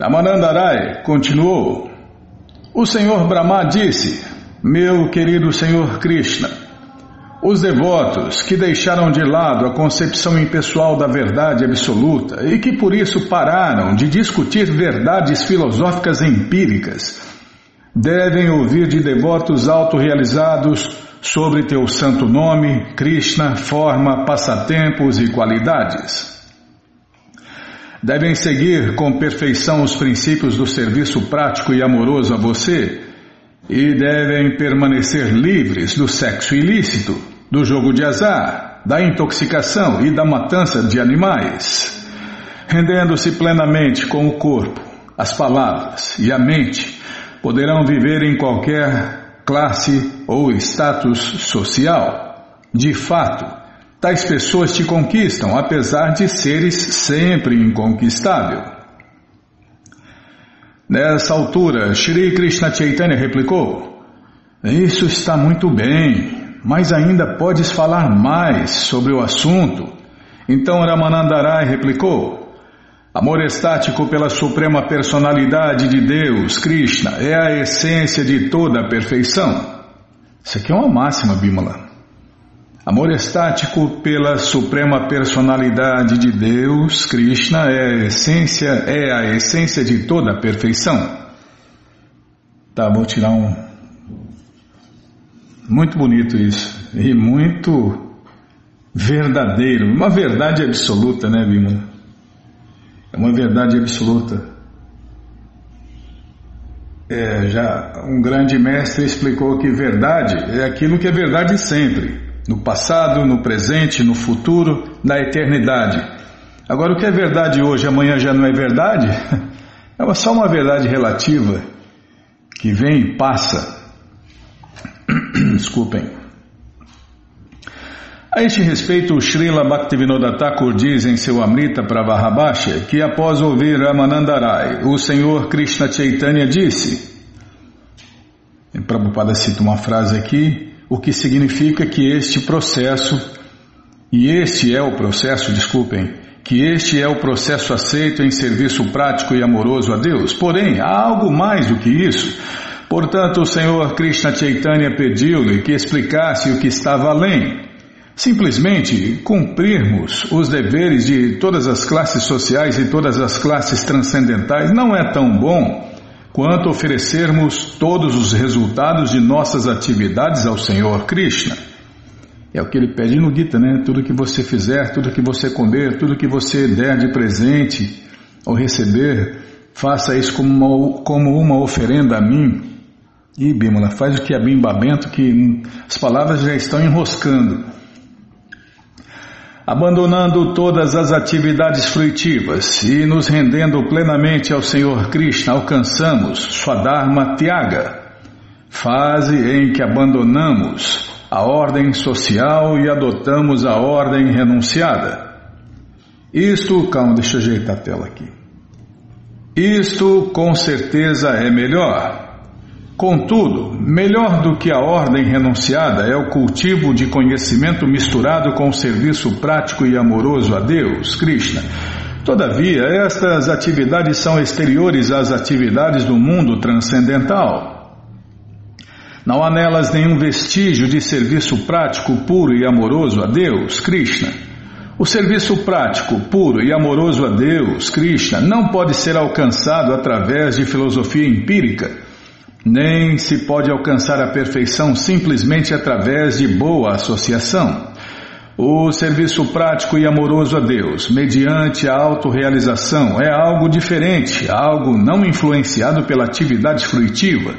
Ramanandarai continuou. O Senhor Brahma disse: Meu querido Senhor Krishna, os devotos que deixaram de lado a concepção impessoal da verdade absoluta e que por isso pararam de discutir verdades filosóficas empíricas, devem ouvir de devotos autorrealizados sobre teu santo nome, Krishna, forma, passatempos e qualidades. Devem seguir com perfeição os princípios do serviço prático e amoroso a você e devem permanecer livres do sexo ilícito, do jogo de azar, da intoxicação e da matança de animais, rendendo-se plenamente com o corpo, as palavras e a mente, poderão viver em qualquer classe ou status social. De fato, Tais pessoas te conquistam, apesar de seres sempre inconquistável. Nessa altura, Shri Krishna Chaitanya replicou: Isso está muito bem, mas ainda podes falar mais sobre o assunto. Então Ramanandarai replicou: Amor estático pela suprema personalidade de Deus, Krishna, é a essência de toda a perfeição. Isso aqui é uma máxima, Bimala. Amor estático pela suprema personalidade de Deus, Krishna é a essência, é a essência de toda a perfeição. Tá, vou tirar um. Muito bonito isso. E muito verdadeiro. Uma verdade absoluta, né, Bima? É uma verdade absoluta. É, já um grande mestre explicou que verdade é aquilo que é verdade sempre no passado, no presente, no futuro, na eternidade. Agora, o que é verdade hoje, amanhã já não é verdade? É só uma verdade relativa que vem e passa. Desculpem. A este respeito, o Srila Bhaktivinoda Thakur diz em seu Amrita Pravarabhasha que após ouvir Ramanandarai, o Senhor Krishna Chaitanya disse, Prabhupada cita uma frase aqui, o que significa que este processo, e este é o processo, desculpem, que este é o processo aceito em serviço prático e amoroso a Deus. Porém, há algo mais do que isso. Portanto, o Senhor Krishna Chaitanya pediu-lhe que explicasse o que estava além. Simplesmente cumprirmos os deveres de todas as classes sociais e todas as classes transcendentais não é tão bom quanto oferecermos todos os resultados de nossas atividades ao Senhor Krishna. É o que ele pede no Gita, né? Tudo que você fizer, tudo que você comer, tudo que você der de presente ou receber, faça isso como uma, como uma oferenda a mim. E Bímola, faz o que é bem babento, que as palavras já estão enroscando. Abandonando todas as atividades fruitivas e nos rendendo plenamente ao Senhor Krishna, alcançamos Swadharma Tyaga, fase em que abandonamos a ordem social e adotamos a ordem renunciada. Isto, calma, deixa eu ajeitar a tela aqui. Isto com certeza é melhor. Contudo, melhor do que a ordem renunciada é o cultivo de conhecimento misturado com o serviço prático e amoroso a Deus, Krishna. Todavia, estas atividades são exteriores às atividades do mundo transcendental. Não há nelas nenhum vestígio de serviço prático puro e amoroso a Deus, Krishna. O serviço prático, puro e amoroso a Deus, Krishna, não pode ser alcançado através de filosofia empírica nem se pode alcançar a perfeição simplesmente através de boa associação. O serviço prático e amoroso a Deus, mediante a autorrealização, é algo diferente, algo não influenciado pela atividade fruitiva,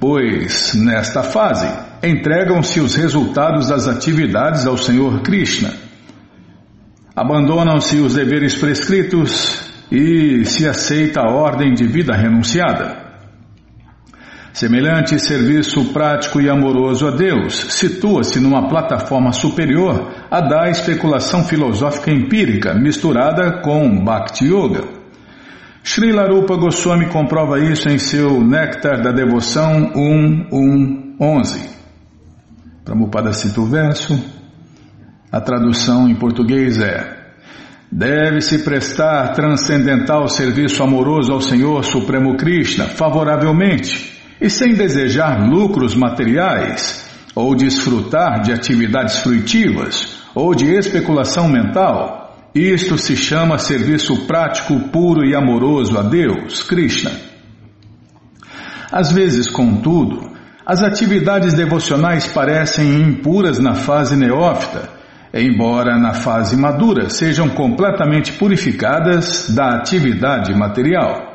pois, nesta fase, entregam-se os resultados das atividades ao Senhor Krishna. Abandonam-se os deveres prescritos e se aceita a ordem de vida renunciada. Semelhante serviço prático e amoroso a Deus situa-se numa plataforma superior à da especulação filosófica empírica misturada com Bhakti Yoga. Srila Rupa Goswami comprova isso em seu Néctar da Devoção 1.1.11. Prabhupada cita o verso. A tradução em português é Deve-se prestar transcendental serviço amoroso ao Senhor Supremo Krishna favoravelmente e sem desejar lucros materiais, ou desfrutar de atividades fruitivas, ou de especulação mental. Isto se chama serviço prático puro e amoroso a Deus, Krishna. Às vezes, contudo, as atividades devocionais parecem impuras na fase neófita embora na fase madura sejam completamente purificadas da atividade material.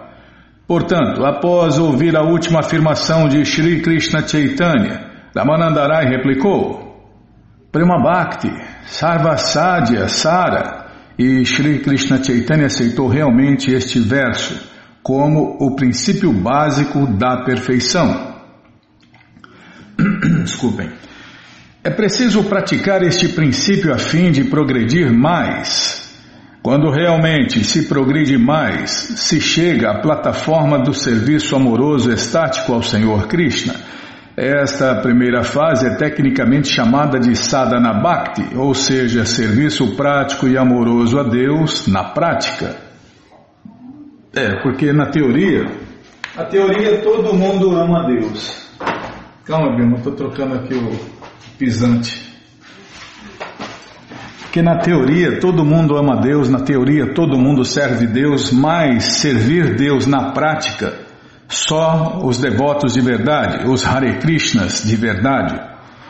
Portanto, após ouvir a última afirmação de Sri Krishna Chaitanya, Ramanandarai replicou: Prema Bhakti, Sarvasadya Sara, e Sri Krishna Chaitanya aceitou realmente este verso como o princípio básico da perfeição. Desculpem. É preciso praticar este princípio a fim de progredir mais. Quando realmente se progride mais, se chega à plataforma do serviço amoroso estático ao Senhor Krishna. Esta primeira fase é tecnicamente chamada de sadhana bhakti, ou seja, serviço prático e amoroso a Deus na prática. É, porque na teoria, a teoria todo mundo ama Deus. Calma, Bima, estou trocando aqui o pisante. Que na teoria todo mundo ama Deus, na teoria todo mundo serve Deus, mas servir Deus na prática, só os devotos de verdade, os Hare Krishnas de verdade.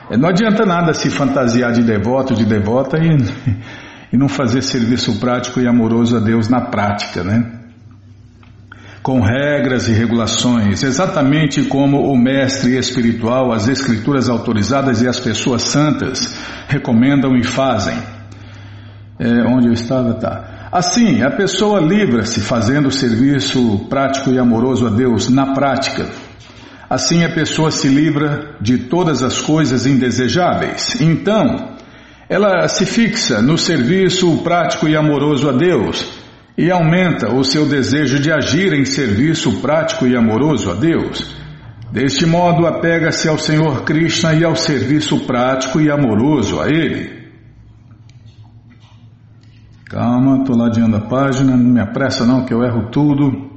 É, não adianta nada se fantasiar de devoto, de devota e, e não fazer serviço prático e amoroso a Deus na prática, né? com regras e regulações, exatamente como o mestre espiritual, as escrituras autorizadas e as pessoas santas recomendam e fazem. É, onde eu estava, tá. Assim, a pessoa livra-se fazendo serviço prático e amoroso a Deus na prática. Assim, a pessoa se livra de todas as coisas indesejáveis. Então, ela se fixa no serviço prático e amoroso a Deus e aumenta o seu desejo de agir em serviço prático e amoroso a Deus. Deste modo, apega-se ao Senhor Krishna e ao serviço prático e amoroso a Ele. Calma, estou ladeando a página, não me apressa não que eu erro tudo.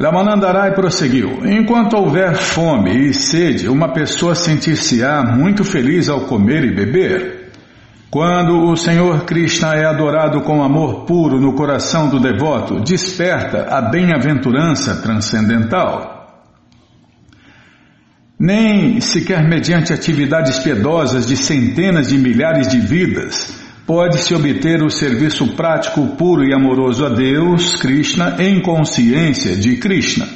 Ramanandarai prosseguiu: Enquanto houver fome e sede, uma pessoa sentir-se-á muito feliz ao comer e beber. Quando o Senhor Krishna é adorado com amor puro no coração do devoto, desperta a bem-aventurança transcendental. Nem sequer mediante atividades piedosas de centenas de milhares de vidas pode-se obter o serviço prático puro e amoroso a Deus, Krishna, em consciência de Krishna.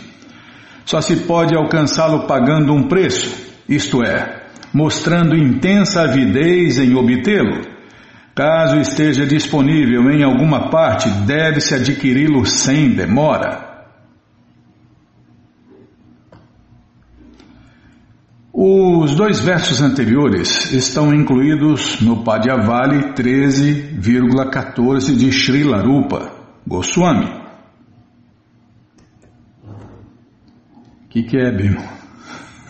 Só se pode alcançá-lo pagando um preço, isto é, mostrando intensa avidez em obtê-lo. Caso esteja disponível em alguma parte, deve-se adquiri-lo sem demora. Os dois versos anteriores estão incluídos no Padyavali 13,14 de Srila Rupa Goswami. O que, que é, Bimo?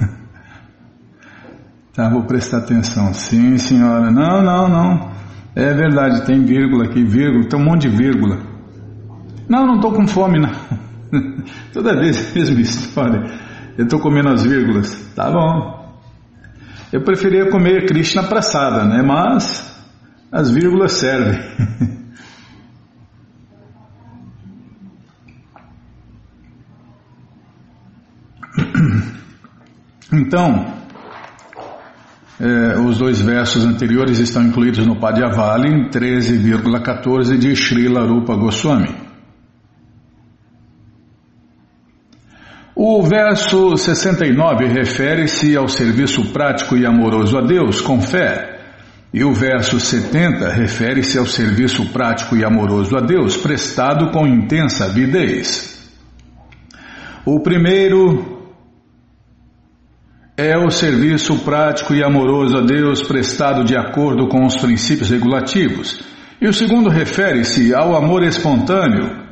tá, vou prestar atenção. Sim, senhora. Não, não, não. É verdade, tem vírgula aqui, vírgula, tem um monte de vírgula. Não, não estou com fome, não. Toda vez a mesma história. Eu estou comendo as vírgulas. Tá bom. Eu preferia comer Krishna praçada, né? Mas as vírgulas servem. Então, é, os dois versos anteriores estão incluídos no Padyavali, 13,14 de Srila Rupa Goswami. O verso 69 refere-se ao serviço prático e amoroso a Deus com fé, e o verso 70 refere-se ao serviço prático e amoroso a Deus prestado com intensa avidez. O primeiro é o serviço prático e amoroso a Deus prestado de acordo com os princípios regulativos, e o segundo refere-se ao amor espontâneo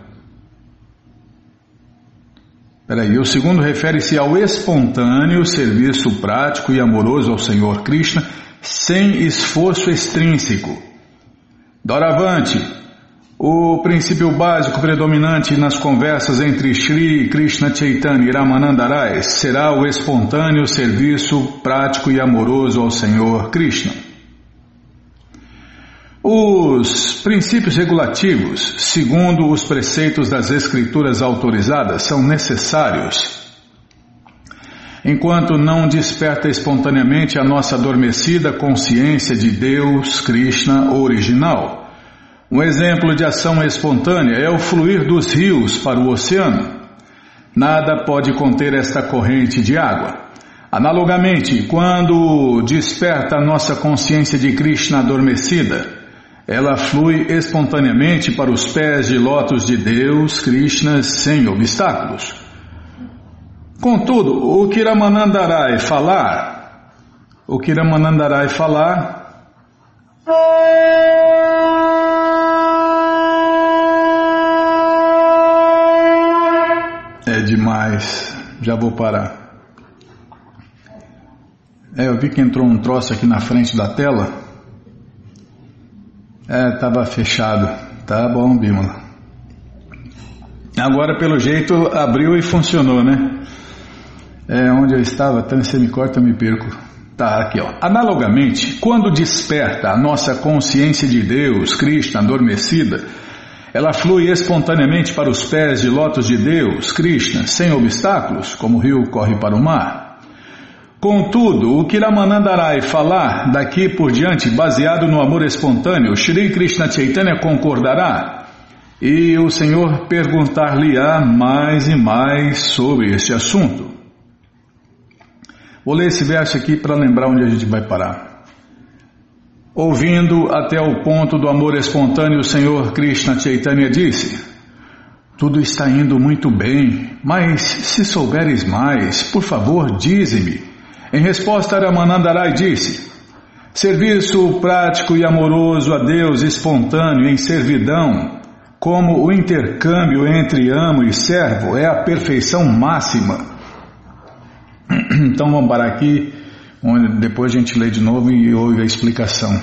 Peraí, o segundo refere-se ao espontâneo serviço prático e amoroso ao Senhor Krishna, sem esforço extrínseco. Doravante, o princípio básico predominante nas conversas entre Sri Krishna Chaitanya e Ramanandarai será o espontâneo serviço prático e amoroso ao Senhor Krishna. Os princípios regulativos, segundo os preceitos das escrituras autorizadas, são necessários enquanto não desperta espontaneamente a nossa adormecida consciência de Deus, Krishna original. Um exemplo de ação espontânea é o fluir dos rios para o oceano. Nada pode conter esta corrente de água. Analogamente, quando desperta a nossa consciência de Krishna adormecida, ela flui espontaneamente para os pés de lótus de Deus, Krishna, sem obstáculos. Contudo, o que Ramanandarai falar, o que Ramanandarai falar, é demais. Já vou parar. É, eu vi que entrou um troço aqui na frente da tela. É, estava fechado. Tá bom, Bímola. Agora, pelo jeito, abriu e funcionou, né? É onde eu estava, até você me corta, eu me perco. Tá, aqui ó. Analogamente, quando desperta a nossa consciência de Deus, Krishna, adormecida, ela flui espontaneamente para os pés de lótus de Deus, Krishna, sem obstáculos, como o rio corre para o mar. Contudo, o que Ramanandarai falar daqui por diante, baseado no amor espontâneo, Shri Krishna Chaitanya concordará e o Senhor perguntar-lhe-á mais e mais sobre este assunto. Vou ler esse verso aqui para lembrar onde a gente vai parar. Ouvindo até o ponto do amor espontâneo, o Senhor Krishna Chaitanya disse: Tudo está indo muito bem, mas se souberes mais, por favor, dize-me. Em resposta, Ramanandarai disse: Serviço prático e amoroso a Deus espontâneo em servidão, como o intercâmbio entre amo e servo, é a perfeição máxima Então vamos parar aqui, onde depois a gente lê de novo e ouve a explicação.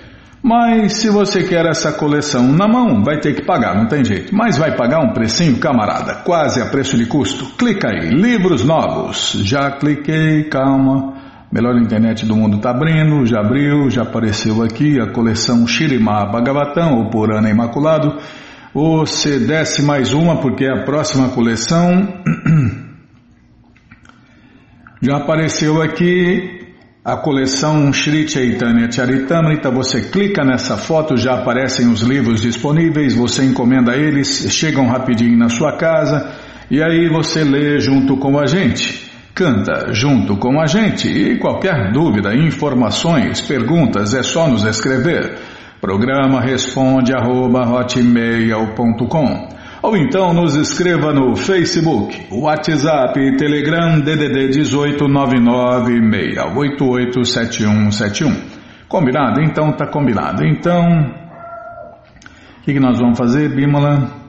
Mas se você quer essa coleção na mão, vai ter que pagar, não tem jeito. Mas vai pagar um precinho, camarada, quase a preço de custo. Clica aí, livros novos. Já cliquei, calma. Melhor internet do mundo está abrindo, já abriu, já apareceu aqui a coleção Shirimá Bhagavatam, ou Purana Imaculado. Você desce mais uma porque é a próxima coleção. Já apareceu aqui a coleção Sri Chaitanya Charitamrita. Você clica nessa foto, já aparecem os livros disponíveis, você encomenda eles, chegam rapidinho na sua casa e aí você lê junto com a gente. Canta junto com a gente e qualquer dúvida, informações, perguntas é só nos escrever. Programa responde arroba hotmail.com ou então nos escreva no Facebook, WhatsApp Telegram DDD 18996887171. Combinado? Então tá combinado. Então, o que, que nós vamos fazer, Bímola?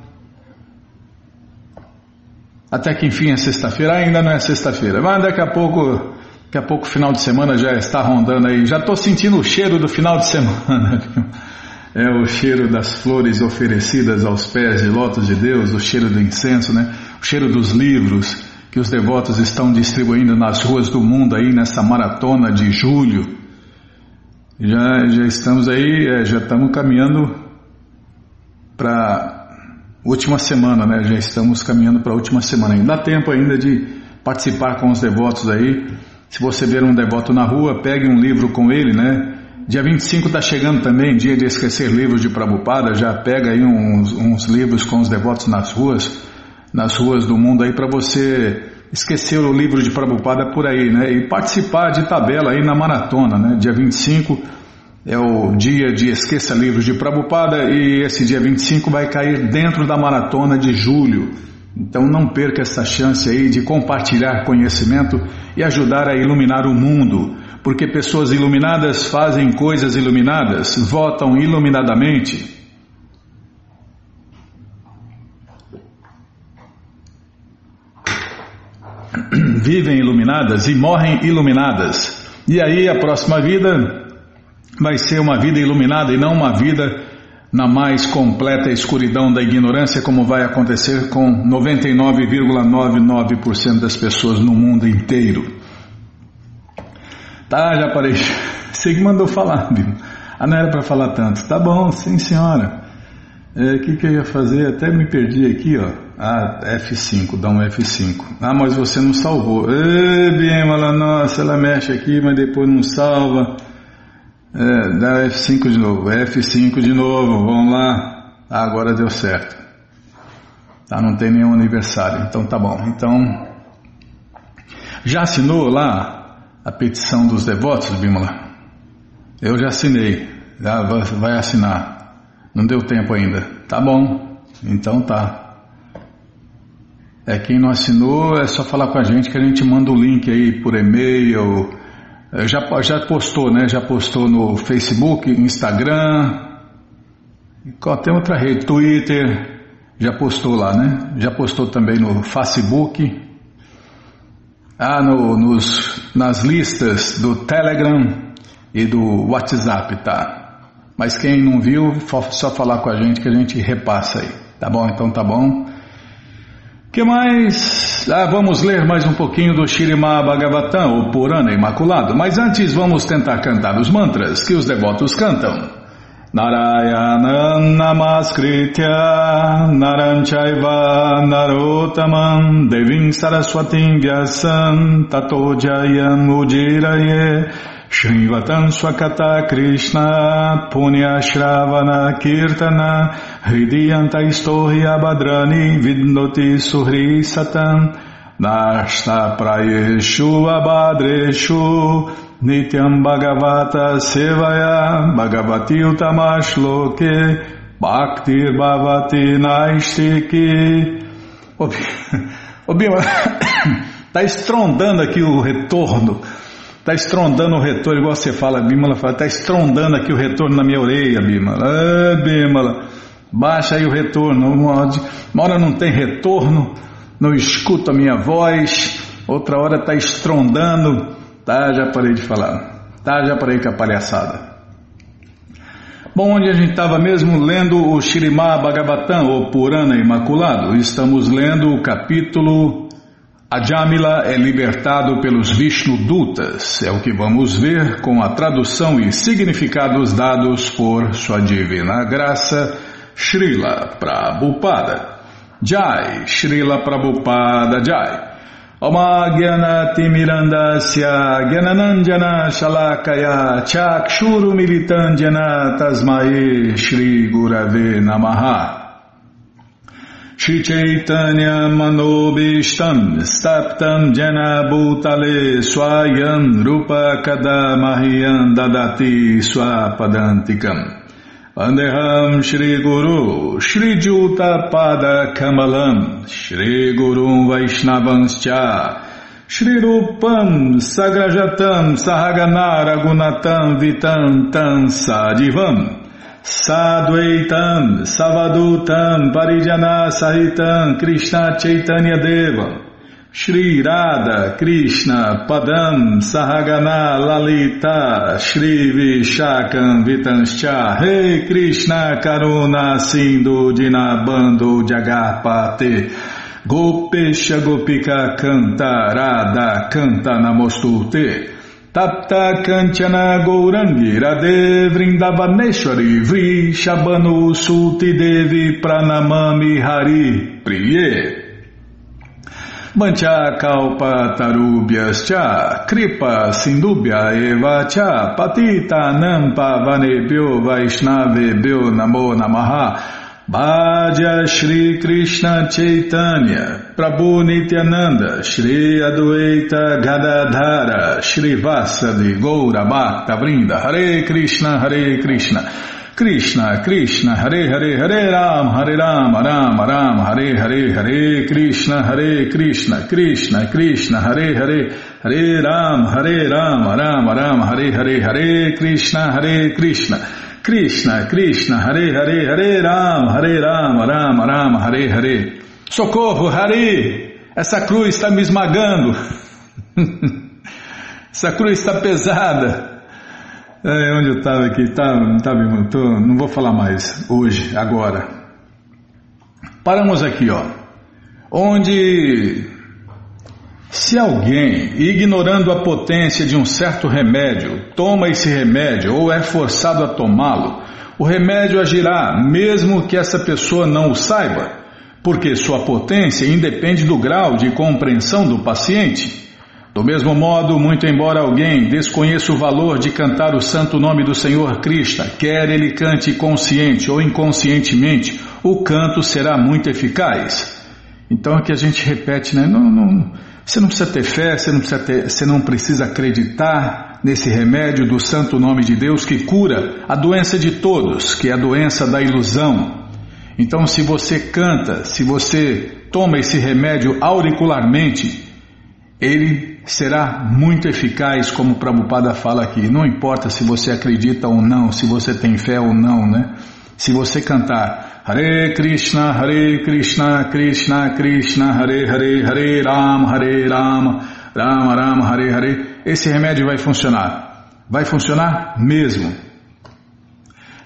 Até que enfim é sexta-feira, ainda não é sexta-feira, mas daqui a pouco, daqui a pouco final de semana já está rondando aí. Já estou sentindo o cheiro do final de semana. é o cheiro das flores oferecidas aos pés de lótus de Deus, o cheiro do incenso, né? o cheiro dos livros que os devotos estão distribuindo nas ruas do mundo aí nessa maratona de julho. Já, já estamos aí, é, já estamos caminhando para última semana, né? Já estamos caminhando para a última semana. Ainda dá tempo ainda de participar com os devotos aí. Se você ver um devoto na rua, pegue um livro com ele, né? Dia 25 está chegando também, dia de esquecer livros de Prabhupada, já pega aí uns, uns livros com os devotos nas ruas, nas ruas do mundo aí para você esquecer o livro de Prabhupada por aí, né? E participar de tabela aí na maratona, né? Dia 25 é o dia de Esqueça Livros de Prabhupada e esse dia 25 vai cair dentro da maratona de julho. Então não perca essa chance aí de compartilhar conhecimento e ajudar a iluminar o mundo, porque pessoas iluminadas fazem coisas iluminadas, votam iluminadamente. Vivem iluminadas e morrem iluminadas. E aí a próxima vida vai ser uma vida iluminada e não uma vida na mais completa escuridão da ignorância, como vai acontecer com 99,99% das pessoas no mundo inteiro. Tá, já parei. Você que mandou falar, viu? Ah, não era para falar tanto. Tá bom, sim senhora. O é, que, que eu ia fazer? Até me perdi aqui, ó. Ah, F5, dá um F5. Ah, mas você não salvou. Ê, Bimala, nossa, ela mexe aqui, mas depois não salva. É, dá F5 de novo, F5 de novo, vamos lá. Ah, agora deu certo. Tá, não tem nenhum aniversário, então tá bom. Então, já assinou lá a petição dos devotos, Bimala? Eu já assinei, já vai assinar. Não deu tempo ainda. Tá bom, então tá. É, quem não assinou é só falar com a gente que a gente manda o link aí por e-mail já, já postou, né? Já postou no Facebook, Instagram, tem outra rede, Twitter, já postou lá, né? Já postou também no Facebook, ah, no, nos, nas listas do Telegram e do WhatsApp, tá? Mas quem não viu, só falar com a gente que a gente repassa aí, tá bom? Então tá bom que mais? Ah, vamos ler mais um pouquinho do Shirima Bhagavatam, o Purana Imaculado. Mas antes vamos tentar cantar os mantras que os devotos cantam. Narayana Namaskritya Naranchaiva Narotamam Devim Saraswatim Vyasam Tato Jayam Ujiraye Shrivatam Swakata Krishna Punya Shravana Kirtana Hridiyanta Istohi Vidnoti Suhri Satam Prayeshu Abhadreshu Nityam Bhagavata Sevaya Bhagavati Utamash Loke Bhaktir Bhavati Naistiki Ô Bima, tá estrondando aqui o retorno Está estrondando o retorno, igual você fala, Bímola fala, está estrondando aqui o retorno na minha orelha, Bímola. Ah, Bímola, baixa aí o retorno. Uma hora não tem retorno, não escuta a minha voz, outra hora está estrondando. Tá, já parei de falar. Tá, já parei com a palhaçada. Bom, onde a gente estava mesmo lendo o Shirimá Bhagavatam, ou Purana Imaculado, estamos lendo o capítulo Ajamila é libertado pelos Vishnu Dutas, é o que vamos ver com a tradução e significados dados por sua divina graça, Srila Prabhupada. Jai, Srila Prabhupada Jai. Oma Gyanati Mirandasya Gyananandjana Shalakaya Chakshuru Militandjana Tasmae Shri Gurave Namaha. Shri Chaitanya Manobishtam Staptam Jena Bhutale Andeham Shri Guru Shri Juta Pada Kamalam Shri Guru Vaishnavanscha Shri Rupam Sagrajatam Sahagana Ragunatam Vitam Tam Sadivam Sadvaitam, Savadutam, Parijana Sahitam, Krishna Chaitanya Deva, Shri Radha, Krishna, Padam, Sahagana, Lalita, Shri Vishakam, Vitanscha, Rei Krishna, Karuna, Sindhu, Dinabando, Jagarpate, Gopesha Gopika, Canta, Radha, Canta, Namostute, Tapta Kanchana Gourangi Radhe Vrindavaneshwari Vri Suti Devi Pranamami Hari Priye Mancha Kalpa Tarubhyas Cha Kripa Sindubhya Eva Cha Patita Nampa Vanebhyo Vaishnavebhyo Namo Namaha. Bhaja Shri Krishna Chaitanya Prabhu Nityananda Shri Adwaita Gadadhara Shri Vasadi Goura Bhakta Vrinda Hare Krishna Hare Krishna Krishna Krishna Hare Hare Hare Ram Hare Ram Ram Ram Hare Hare Hare Krishna Hare Krishna Krishna Krishna Hare Hare Hare Ram Hare Ram Ram Ram Hare Hare Hare Krishna Hare Krishna Krishna Krishna Hare Hare Hare Ram Hare Ram Ram Ram Hare Hare. Socorro Hare! Essa cruz está me esmagando. Essa cruz está pesada é, onde eu estava aqui, tá, tá, tô, não vou falar mais hoje, agora. Paramos aqui, ó. Onde se alguém, ignorando a potência de um certo remédio, toma esse remédio ou é forçado a tomá-lo, o remédio agirá, mesmo que essa pessoa não o saiba, porque sua potência independe do grau de compreensão do paciente. Do mesmo modo, muito embora alguém desconheça o valor de cantar o santo nome do Senhor Krishna, quer ele cante consciente ou inconscientemente, o canto será muito eficaz. Então que a gente repete, né? Não, não, você não precisa ter fé, você não precisa, ter, você não precisa acreditar nesse remédio do santo nome de Deus que cura a doença de todos, que é a doença da ilusão. Então, se você canta, se você toma esse remédio auricularmente, ele será muito eficaz, como Prabhupada fala aqui. Não importa se você acredita ou não, se você tem fé ou não, né? Se você cantar Hare Krishna, Hare Krishna, Krishna Krishna, Hare Hare, Hare Rama, Hare Rama, Rama Rama, Hare Hare, esse remédio vai funcionar. Vai funcionar mesmo.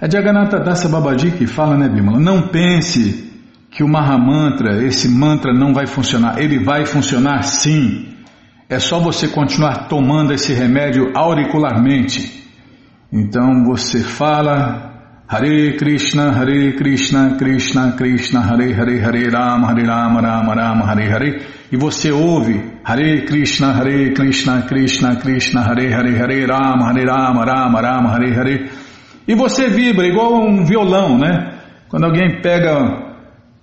É Jagannatha Dasa Babaji que fala, né, Bimala? Não pense que o Mahamantra, esse mantra não vai funcionar. Ele vai funcionar sim. É só você continuar tomando esse remédio auricularmente. Então você fala Hare Krishna, Hare Krishna, Krishna Krishna, Hare Hare, Hare Rama, Hare Rama, Rama Rama, Hare Hare. E você ouve Hare Krishna, Hare Krishna, Krishna Krishna, Hare Hare, Hare Rama, Hare Rama, Rama Rama, Hare Hare. E você vibra igual um violão, né? Quando alguém pega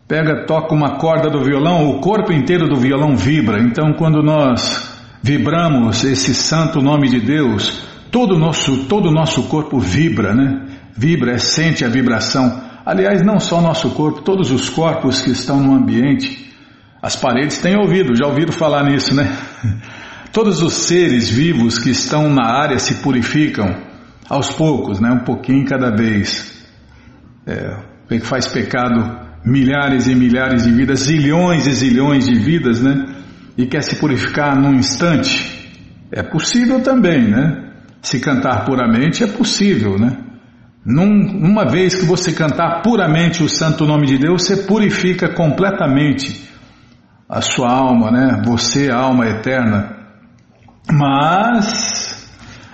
pega, toca uma corda do violão, o corpo inteiro do violão vibra. Então, quando nós vibramos esse santo nome de Deus, todo o nosso, todo o nosso corpo vibra, né? Vibra, é, sente a vibração. Aliás, não só o nosso corpo, todos os corpos que estão no ambiente, as paredes têm ouvido, já ouviram falar nisso, né? Todos os seres vivos que estão na área se purificam aos poucos, né? Um pouquinho cada vez. É, que faz pecado milhares e milhares de vidas, zilhões e zilhões de vidas, né? e quer se purificar num instante, é possível também, né? Se cantar puramente é possível, né? Num, uma vez que você cantar puramente o santo nome de Deus, você purifica completamente a sua alma, né? Você, alma eterna. Mas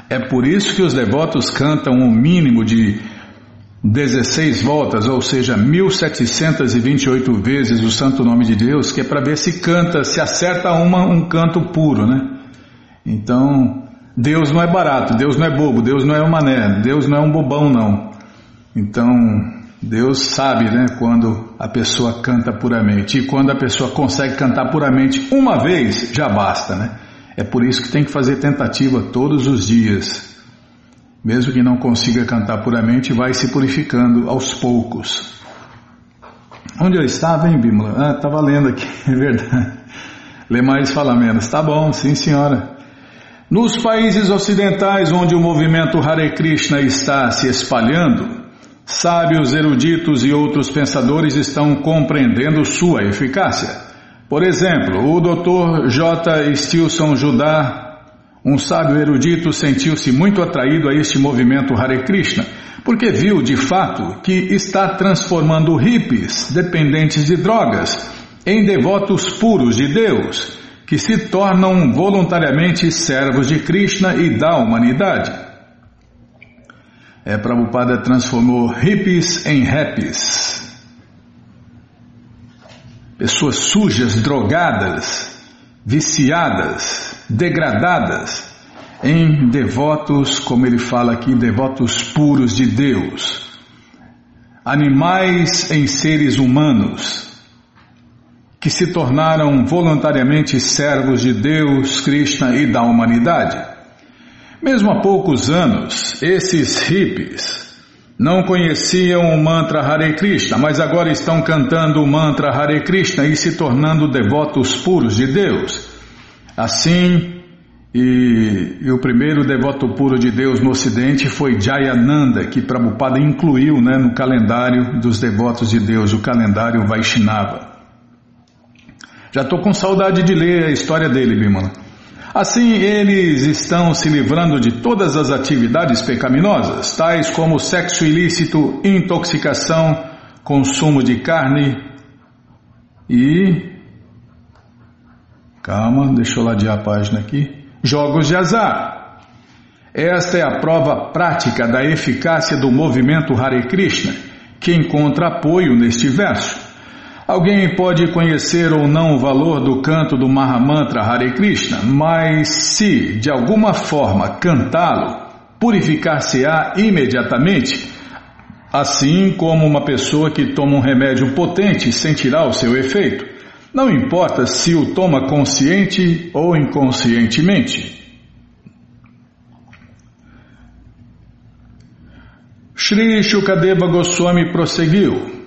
é por isso que os devotos cantam o um mínimo de 16 voltas, ou seja, 1728 vezes o santo nome de Deus, que é para ver se canta, se acerta uma um canto puro, né? Então, Deus não é barato, Deus não é bobo, Deus não é um mané, Deus não é um bobão não. Então, Deus sabe, né, quando a pessoa canta puramente. E quando a pessoa consegue cantar puramente uma vez, já basta, né? É por isso que tem que fazer tentativa todos os dias. Mesmo que não consiga cantar puramente, vai se purificando aos poucos. Onde eu estava, hein, Bimala? Ah, estava lendo aqui, é verdade. Lê mais, fala menos. Tá bom, sim, senhora. Nos países ocidentais onde o movimento Hare Krishna está se espalhando, sábios, eruditos e outros pensadores estão compreendendo sua eficácia. Por exemplo, o Dr. J. Stilson Judá um sábio erudito sentiu-se muito atraído a este movimento Hare Krishna, porque viu de fato que está transformando hippies dependentes de drogas em devotos puros de Deus, que se tornam voluntariamente servos de Krishna e da humanidade. É, Prabhupada transformou hippies em rappies. Pessoas sujas, drogadas, viciadas, degradadas em devotos, como ele fala aqui, devotos puros de Deus. animais em seres humanos, que se tornaram voluntariamente servos de Deus, Krishna e da humanidade. Mesmo há poucos anos, esses hippies não conheciam o mantra Hare Krishna, mas agora estão cantando o mantra Hare Krishna e se tornando devotos puros de Deus. Assim, e, e, o primeiro devoto puro de Deus no Ocidente foi Jayananda, que Prabhupada incluiu né, no calendário dos devotos de Deus, o calendário Vaishnava. Já estou com saudade de ler a história dele, Bimala. Assim, eles estão se livrando de todas as atividades pecaminosas, tais como sexo ilícito, intoxicação, consumo de carne e. Calma, deixa eu ladear a página aqui Jogos de azar. Esta é a prova prática da eficácia do movimento Hare Krishna, que encontra apoio neste verso. Alguém pode conhecer ou não o valor do canto do Mahamantra Hare Krishna, mas se de alguma forma cantá-lo, purificar-se-á imediatamente, assim como uma pessoa que toma um remédio potente sentirá o seu efeito. Não importa se o toma consciente ou inconscientemente. Sri Shukadeva Goswami prosseguiu: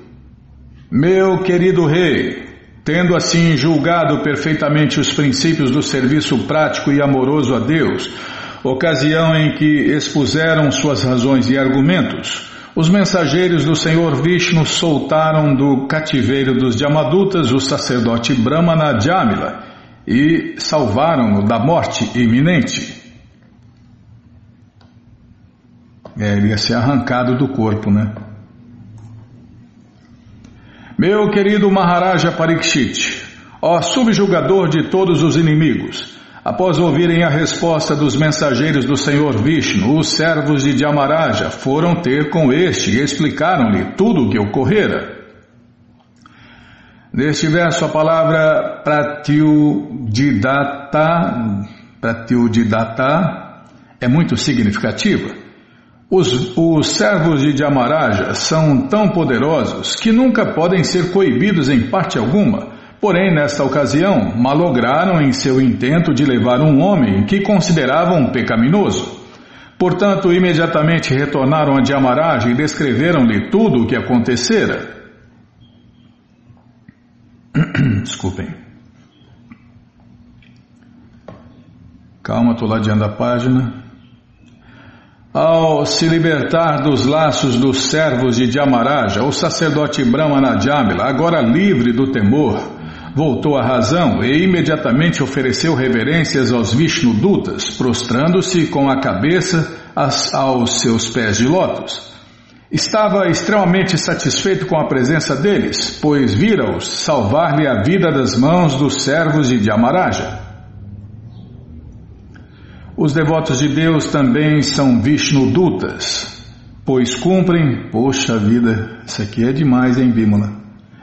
Meu querido rei, tendo assim julgado perfeitamente os princípios do serviço prático e amoroso a Deus, ocasião em que expuseram suas razões e argumentos, os mensageiros do Senhor Vishnu soltaram do cativeiro dos Jamadutas o sacerdote Brahmana Jamila e salvaram-no da morte iminente. É, ele ia ser arrancado do corpo, né? Meu querido Maharaja Parikshit, ó subjugador de todos os inimigos, Após ouvirem a resposta dos mensageiros do Senhor Vishnu, os servos de Dhyamaraja foram ter com este e explicaram-lhe tudo o que ocorrera. Neste verso, a palavra pratyudidata, pratyudidata é muito significativa. Os, os servos de Dhyamaraja são tão poderosos que nunca podem ser coibidos em parte alguma Porém, nesta ocasião, malograram em seu intento de levar um homem que consideravam pecaminoso. Portanto, imediatamente retornaram a Dhyamaraja e descreveram-lhe tudo o que acontecera. Desculpem. Calma, estou ladeando a página. Ao se libertar dos laços dos servos de Dhyamaraja, o sacerdote Brahmana Jamila, agora livre do temor, voltou à razão e imediatamente ofereceu reverências aos Vishnudutas, prostrando-se com a cabeça aos seus pés de lótus. Estava extremamente satisfeito com a presença deles, pois vira-os salvar-lhe a vida das mãos dos servos de Dhyamaraja. Os devotos de Deus também são Vishnudutas, pois cumprem. Poxa vida, isso aqui é demais, hein, Bímola?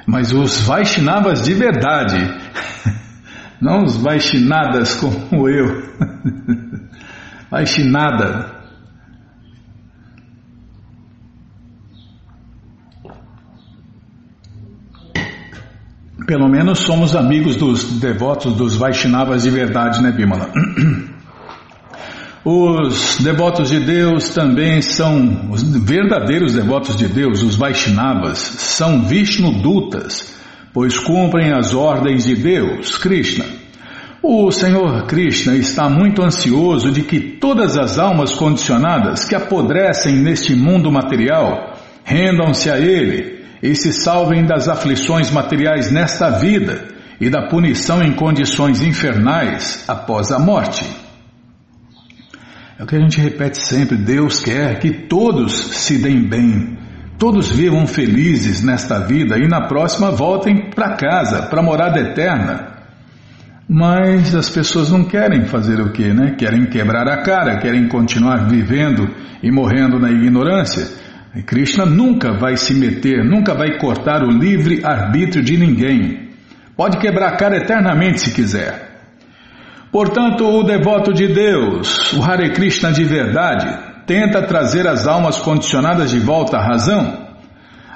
Mas os Vaishnavas de verdade, não os Vaishnadas como eu. Vaishnada. Pelo menos somos amigos dos devotos dos Vaishnavas de verdade, né, Bimala? Os devotos de Deus também são os verdadeiros devotos de Deus, os Vaishnavas, são Vishnudutas, pois cumprem as ordens de Deus, Krishna. O Senhor Krishna está muito ansioso de que todas as almas condicionadas que apodrecem neste mundo material rendam-se a Ele e se salvem das aflições materiais nesta vida e da punição em condições infernais após a morte. É o que a gente repete sempre: Deus quer que todos se deem bem, todos vivam felizes nesta vida e na próxima voltem para casa, para a morada eterna. Mas as pessoas não querem fazer o que, né? Querem quebrar a cara, querem continuar vivendo e morrendo na ignorância. E Krishna nunca vai se meter, nunca vai cortar o livre arbítrio de ninguém. Pode quebrar a cara eternamente se quiser. Portanto, o devoto de Deus, o Hare Krishna de verdade, tenta trazer as almas condicionadas de volta à razão.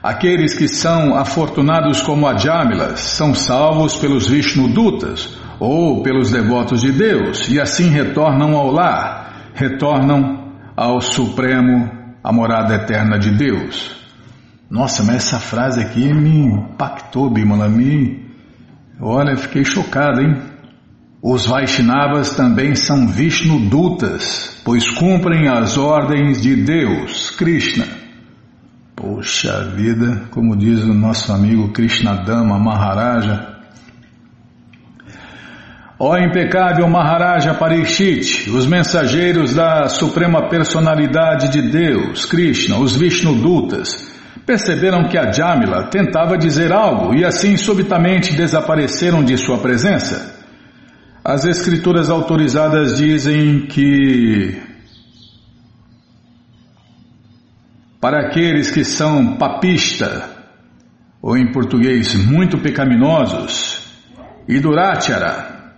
Aqueles que são afortunados como Adjamila são salvos pelos Vishnudutas ou pelos devotos de Deus e assim retornam ao lar, retornam ao Supremo, a morada eterna de Deus. Nossa, mas essa frase aqui me impactou, Bimala, me... Olha, fiquei chocado, hein? Os Vaishnavas também são Vishnudutas, pois cumprem as ordens de Deus, Krishna. Poxa vida, como diz o nosso amigo Krishnadama Maharaja. Ó impecável Maharaja Parishit, os mensageiros da Suprema Personalidade de Deus, Krishna, os Vishnudutas, perceberam que a Jamila tentava dizer algo e assim subitamente desapareceram de sua presença. As escrituras autorizadas dizem que Para aqueles que são papista, ou em português, muito pecaminosos, e durachara,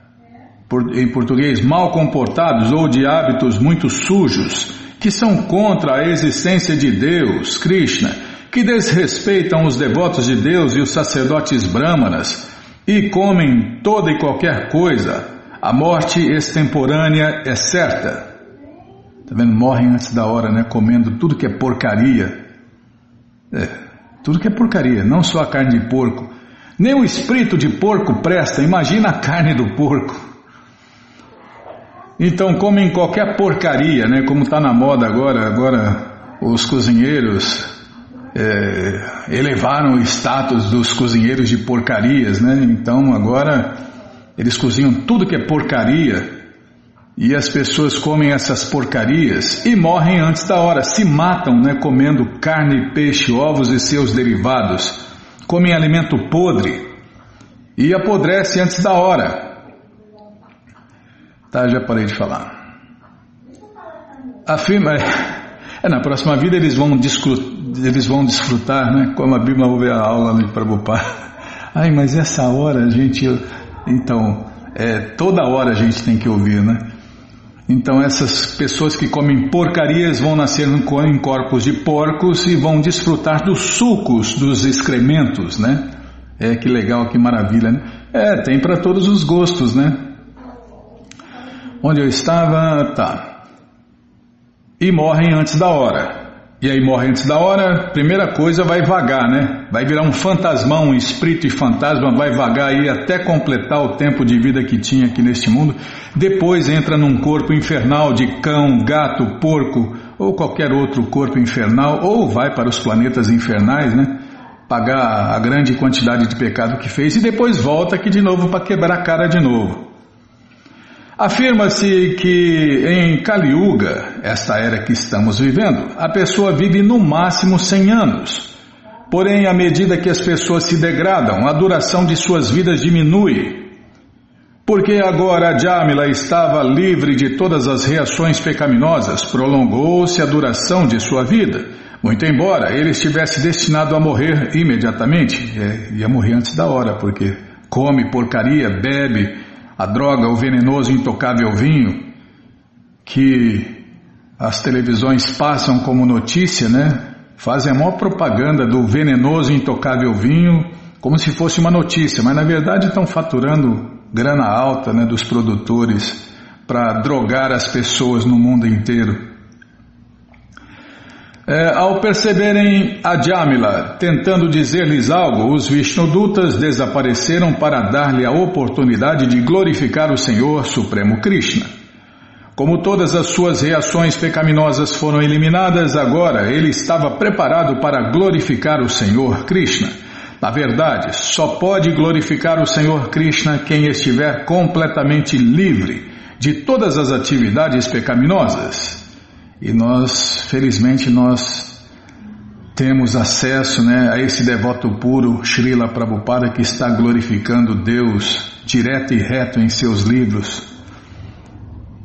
em português, mal comportados ou de hábitos muito sujos, que são contra a existência de Deus, Krishna, que desrespeitam os devotos de Deus e os sacerdotes brahmanas e comem toda e qualquer coisa, a morte extemporânea é certa. Tá vendo? Morrem antes da hora, né? Comendo tudo que é porcaria. É, tudo que é porcaria, não só a carne de porco. Nem o espírito de porco presta, imagina a carne do porco. Então comem qualquer porcaria, né? Como está na moda agora, agora os cozinheiros é, elevaram o status dos cozinheiros de porcarias, né? Então agora eles cozinham tudo que é porcaria e as pessoas comem essas porcarias e morrem antes da hora, se matam, né, comendo carne, peixe, ovos e seus derivados. Comem alimento podre e apodrece antes da hora. Tá, já parei de falar. Afirma, é, na próxima vida eles vão, eles vão desfrutar, né, como a Bíblia ver a aula ali para Ai, mas essa hora, gente, eu, então, é, toda hora a gente tem que ouvir, né? Então essas pessoas que comem porcarias vão nascer em corpos de porcos e vão desfrutar dos sucos dos excrementos, né? É que legal, que maravilha, né? É, tem para todos os gostos, né? Onde eu estava, tá. E morrem antes da hora. E aí morre antes da hora, primeira coisa vai vagar, né? Vai virar um fantasmão, um espírito e fantasma, vai vagar aí até completar o tempo de vida que tinha aqui neste mundo. Depois entra num corpo infernal de cão, gato, porco ou qualquer outro corpo infernal, ou vai para os planetas infernais, né? Pagar a grande quantidade de pecado que fez e depois volta aqui de novo para quebrar a cara de novo. Afirma-se que em Kali Yuga, esta era que estamos vivendo, a pessoa vive no máximo 100 anos. Porém, à medida que as pessoas se degradam, a duração de suas vidas diminui. Porque agora Jamila estava livre de todas as reações pecaminosas, prolongou-se a duração de sua vida. Muito embora ele estivesse destinado a morrer imediatamente, é, ia morrer antes da hora, porque come porcaria, bebe, a droga, o venenoso intocável vinho, que as televisões passam como notícia, né? Fazem a maior propaganda do venenoso intocável vinho como se fosse uma notícia, mas na verdade estão faturando grana alta né, dos produtores para drogar as pessoas no mundo inteiro. É, ao perceberem a Jamila tentando dizer-lhes algo, os Vishnudutas desapareceram para dar-lhe a oportunidade de glorificar o Senhor Supremo Krishna. Como todas as suas reações pecaminosas foram eliminadas, agora ele estava preparado para glorificar o Senhor Krishna. Na verdade, só pode glorificar o Senhor Krishna quem estiver completamente livre de todas as atividades pecaminosas. E nós, felizmente, nós temos acesso né, a esse devoto puro, Srila Prabhupada, que está glorificando Deus direto e reto em seus livros.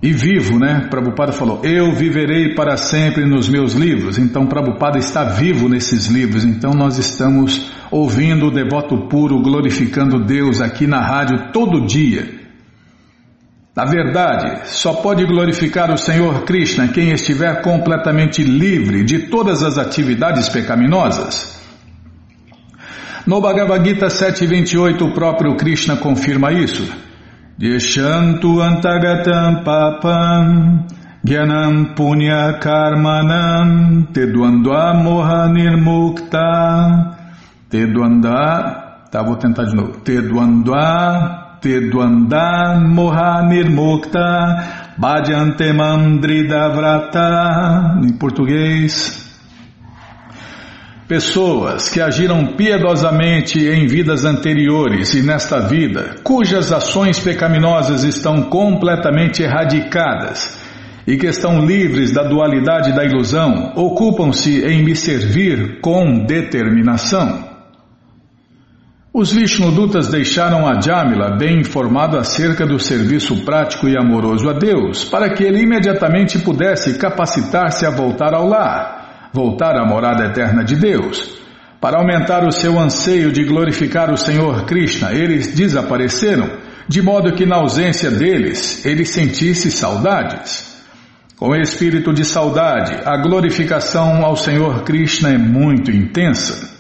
E vivo, né? Prabhupada falou: Eu viverei para sempre nos meus livros. Então, Prabhupada está vivo nesses livros. Então, nós estamos ouvindo o devoto puro glorificando Deus aqui na rádio todo dia. Na verdade, só pode glorificar o Senhor Krishna quem estiver completamente livre de todas as atividades pecaminosas. No Bhagavad Gita 7.28 o próprio Krishna confirma isso. Deshantu antagatam papam Gyanam punya karmanam Tedwandva moha nirmukta Tedwandva Tá, vou tentar de novo. Tedwandva Tedwanda moha nirmukta Bhajantemam Em português Pessoas que agiram piedosamente em vidas anteriores e nesta vida, cujas ações pecaminosas estão completamente erradicadas e que estão livres da dualidade da ilusão, ocupam-se em me servir com determinação. Os Vishnudutas deixaram a Jamila bem informado acerca do serviço prático e amoroso a Deus, para que ele imediatamente pudesse capacitar-se a voltar ao lar voltar à morada eterna de Deus. Para aumentar o seu anseio de glorificar o Senhor Krishna, eles desapareceram, de modo que na ausência deles ele sentisse saudades. Com espírito de saudade, a glorificação ao Senhor Krishna é muito intensa.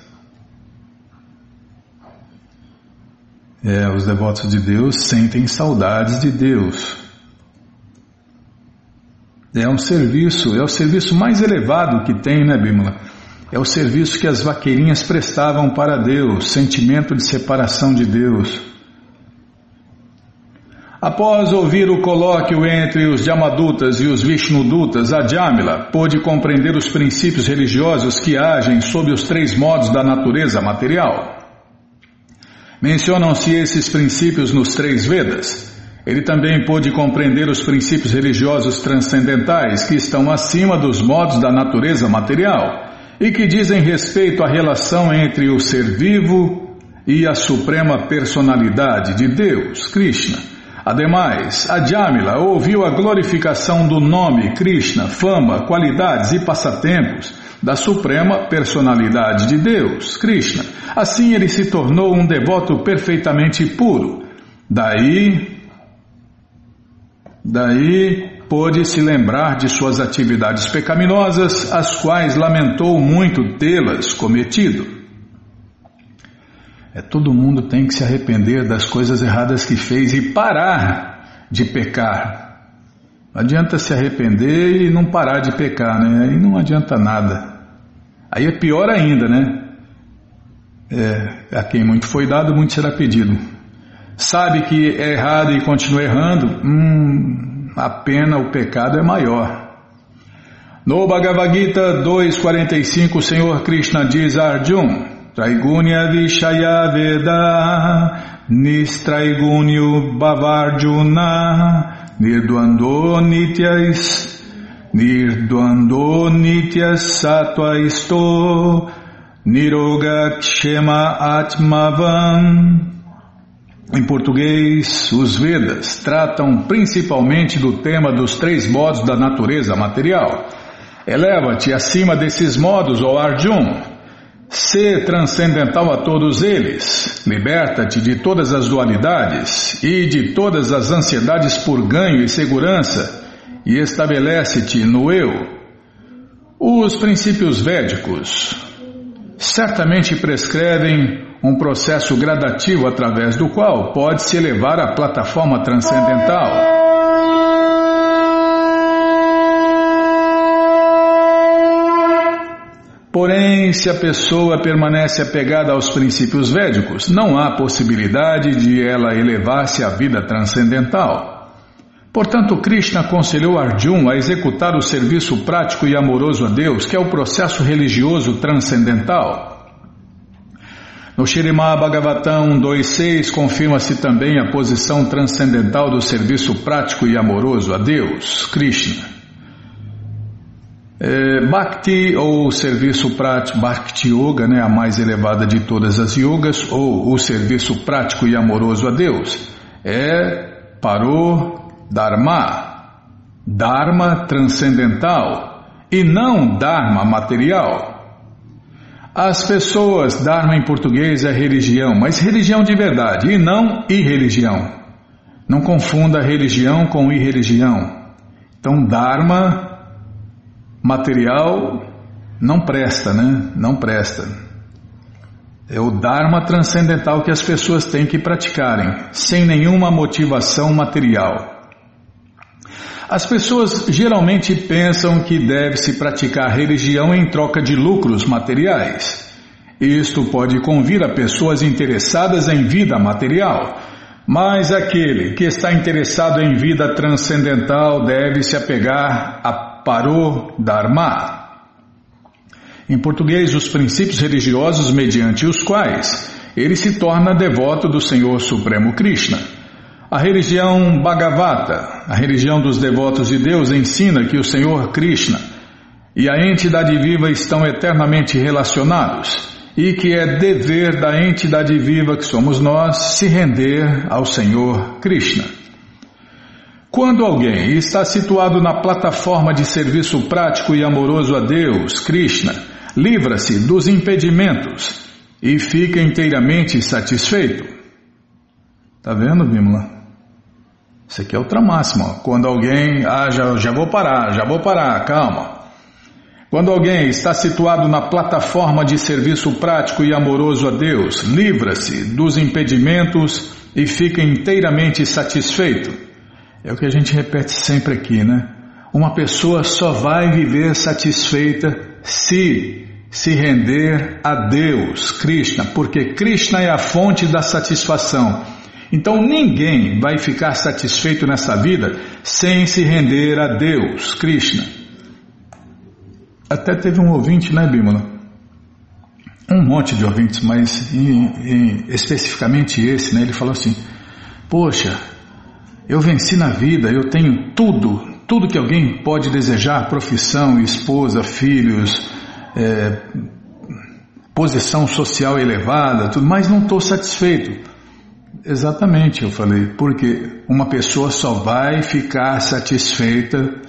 É, os devotos de Deus sentem saudades de Deus. É um serviço, é o serviço mais elevado que tem, né, Bímola? É o serviço que as vaqueirinhas prestavam para Deus, sentimento de separação de Deus. Após ouvir o colóquio entre os Jamadutas e os Vishnudutas, a Jamila pôde compreender os princípios religiosos que agem sob os três modos da natureza material. Mencionam-se esses princípios nos três Vedas. Ele também pôde compreender os princípios religiosos transcendentais que estão acima dos modos da natureza material e que dizem respeito à relação entre o ser vivo e a suprema personalidade de Deus, Krishna. Ademais, a Jamila ouviu a glorificação do nome Krishna, fama, qualidades e passatempos da suprema personalidade de Deus, Krishna. Assim ele se tornou um devoto perfeitamente puro. Daí Daí pôde se lembrar de suas atividades pecaminosas, as quais lamentou muito tê-las cometido. É todo mundo tem que se arrepender das coisas erradas que fez e parar de pecar. Não adianta se arrepender e não parar de pecar, né? Aí não adianta nada. Aí é pior ainda, né? É, a quem muito foi dado, muito será pedido sabe que é errado e continua errando, hum, a pena, o pecado é maior. No Bhagavad Gita 2.45, o Senhor Krishna diz a Arjun, Traigunya Vishaya Veda Nistraigunyu Bhavarjuna Nirdwando Nityas Nirdwando Nityas Sattva Isto Niroga Kshema Atmavan em português, os Vedas tratam principalmente do tema dos três modos da natureza material. Eleva-te acima desses modos, ó Arjun. Sê transcendental a todos eles. Liberta-te de todas as dualidades e de todas as ansiedades por ganho e segurança e estabelece-te no eu. Os princípios védicos certamente prescrevem um processo gradativo através do qual pode-se elevar à plataforma transcendental. Porém, se a pessoa permanece apegada aos princípios védicos, não há possibilidade de ela elevar-se à vida transcendental. Portanto, Krishna aconselhou Arjun a executar o serviço prático e amoroso a Deus, que é o processo religioso transcendental. No Shirimá Bhagavatam 2.6 confirma-se também a posição transcendental do serviço prático e amoroso a Deus, Krishna. É, Bhakti ou serviço prático, Bhakti Yoga, né, a mais elevada de todas as yogas, ou o serviço prático e amoroso a Deus, é Paro Dharma, Dharma transcendental, e não Dharma material. As pessoas, Dharma em português é religião, mas religião de verdade e não irreligião. Não confunda religião com irreligião. Então, Dharma material não presta, né? Não presta. É o Dharma transcendental que as pessoas têm que praticarem, sem nenhuma motivação material. As pessoas geralmente pensam que deve-se praticar religião em troca de lucros materiais. Isto pode convir a pessoas interessadas em vida material, mas aquele que está interessado em vida transcendental deve se apegar a Paro Dharma. Em português, os princípios religiosos mediante os quais ele se torna devoto do Senhor Supremo Krishna. A religião Bhagavata, a religião dos devotos de Deus, ensina que o Senhor Krishna e a entidade viva estão eternamente relacionados e que é dever da entidade viva que somos nós se render ao Senhor Krishna. Quando alguém está situado na plataforma de serviço prático e amoroso a Deus, Krishna, livra-se dos impedimentos e fica inteiramente satisfeito. Tá vendo, Bimala? Isso aqui é outra máxima. Quando alguém, ah, já, já vou parar, já vou parar, calma. Quando alguém está situado na plataforma de serviço prático e amoroso a Deus, livra-se dos impedimentos e fica inteiramente satisfeito. É o que a gente repete sempre aqui, né? Uma pessoa só vai viver satisfeita se se render a Deus, Krishna, porque Krishna é a fonte da satisfação. Então ninguém vai ficar satisfeito nessa vida sem se render a Deus, Krishna. Até teve um ouvinte, né, Bímola? Um monte de ouvintes, mas em, em, especificamente esse, né? Ele falou assim: Poxa, eu venci na vida, eu tenho tudo, tudo que alguém pode desejar: profissão, esposa, filhos, é, posição social elevada, tudo, mas não estou satisfeito. Exatamente, eu falei, porque uma pessoa só vai ficar satisfeita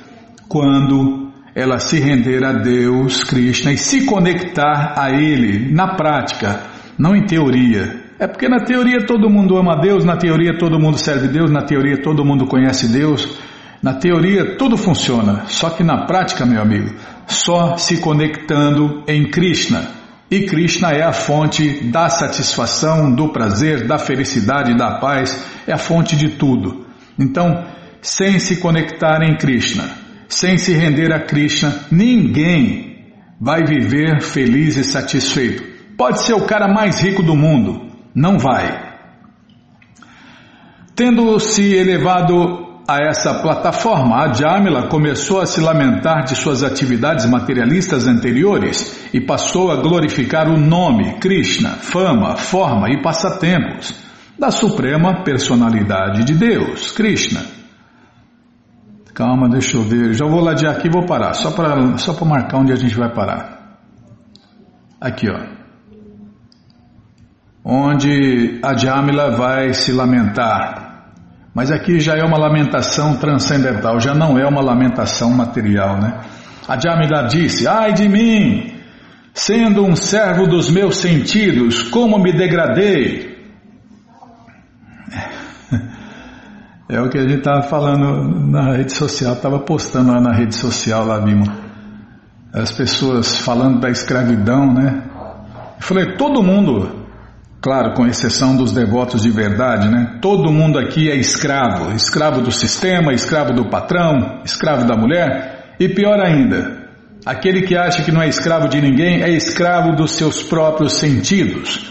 quando ela se render a Deus, Krishna, e se conectar a Ele na prática, não em teoria. É porque na teoria todo mundo ama Deus, na teoria todo mundo serve Deus, na teoria todo mundo conhece Deus, na teoria tudo funciona, só que na prática, meu amigo, só se conectando em Krishna. E Krishna é a fonte da satisfação, do prazer, da felicidade, da paz, é a fonte de tudo. Então, sem se conectar em Krishna, sem se render a Krishna, ninguém vai viver feliz e satisfeito. Pode ser o cara mais rico do mundo, não vai. Tendo se elevado a essa plataforma, a Jamila começou a se lamentar de suas atividades materialistas anteriores e passou a glorificar o nome, Krishna, fama, forma e passatempos da Suprema Personalidade de Deus, Krishna. Calma, deixa eu ver. Já vou ladear aqui e vou parar, só para só marcar onde a gente vai parar. Aqui, ó. Onde a Jamila vai se lamentar mas aqui já é uma lamentação transcendental, já não é uma lamentação material, né? A Jamila disse: Ai de mim, sendo um servo dos meus sentidos, como me degradei. É o que a gente estava falando na rede social, estava postando lá na rede social, lá vimos as pessoas falando da escravidão, né? Eu falei, todo mundo Claro, com exceção dos devotos de verdade, né? Todo mundo aqui é escravo, escravo do sistema, escravo do patrão, escravo da mulher e pior ainda, aquele que acha que não é escravo de ninguém é escravo dos seus próprios sentidos.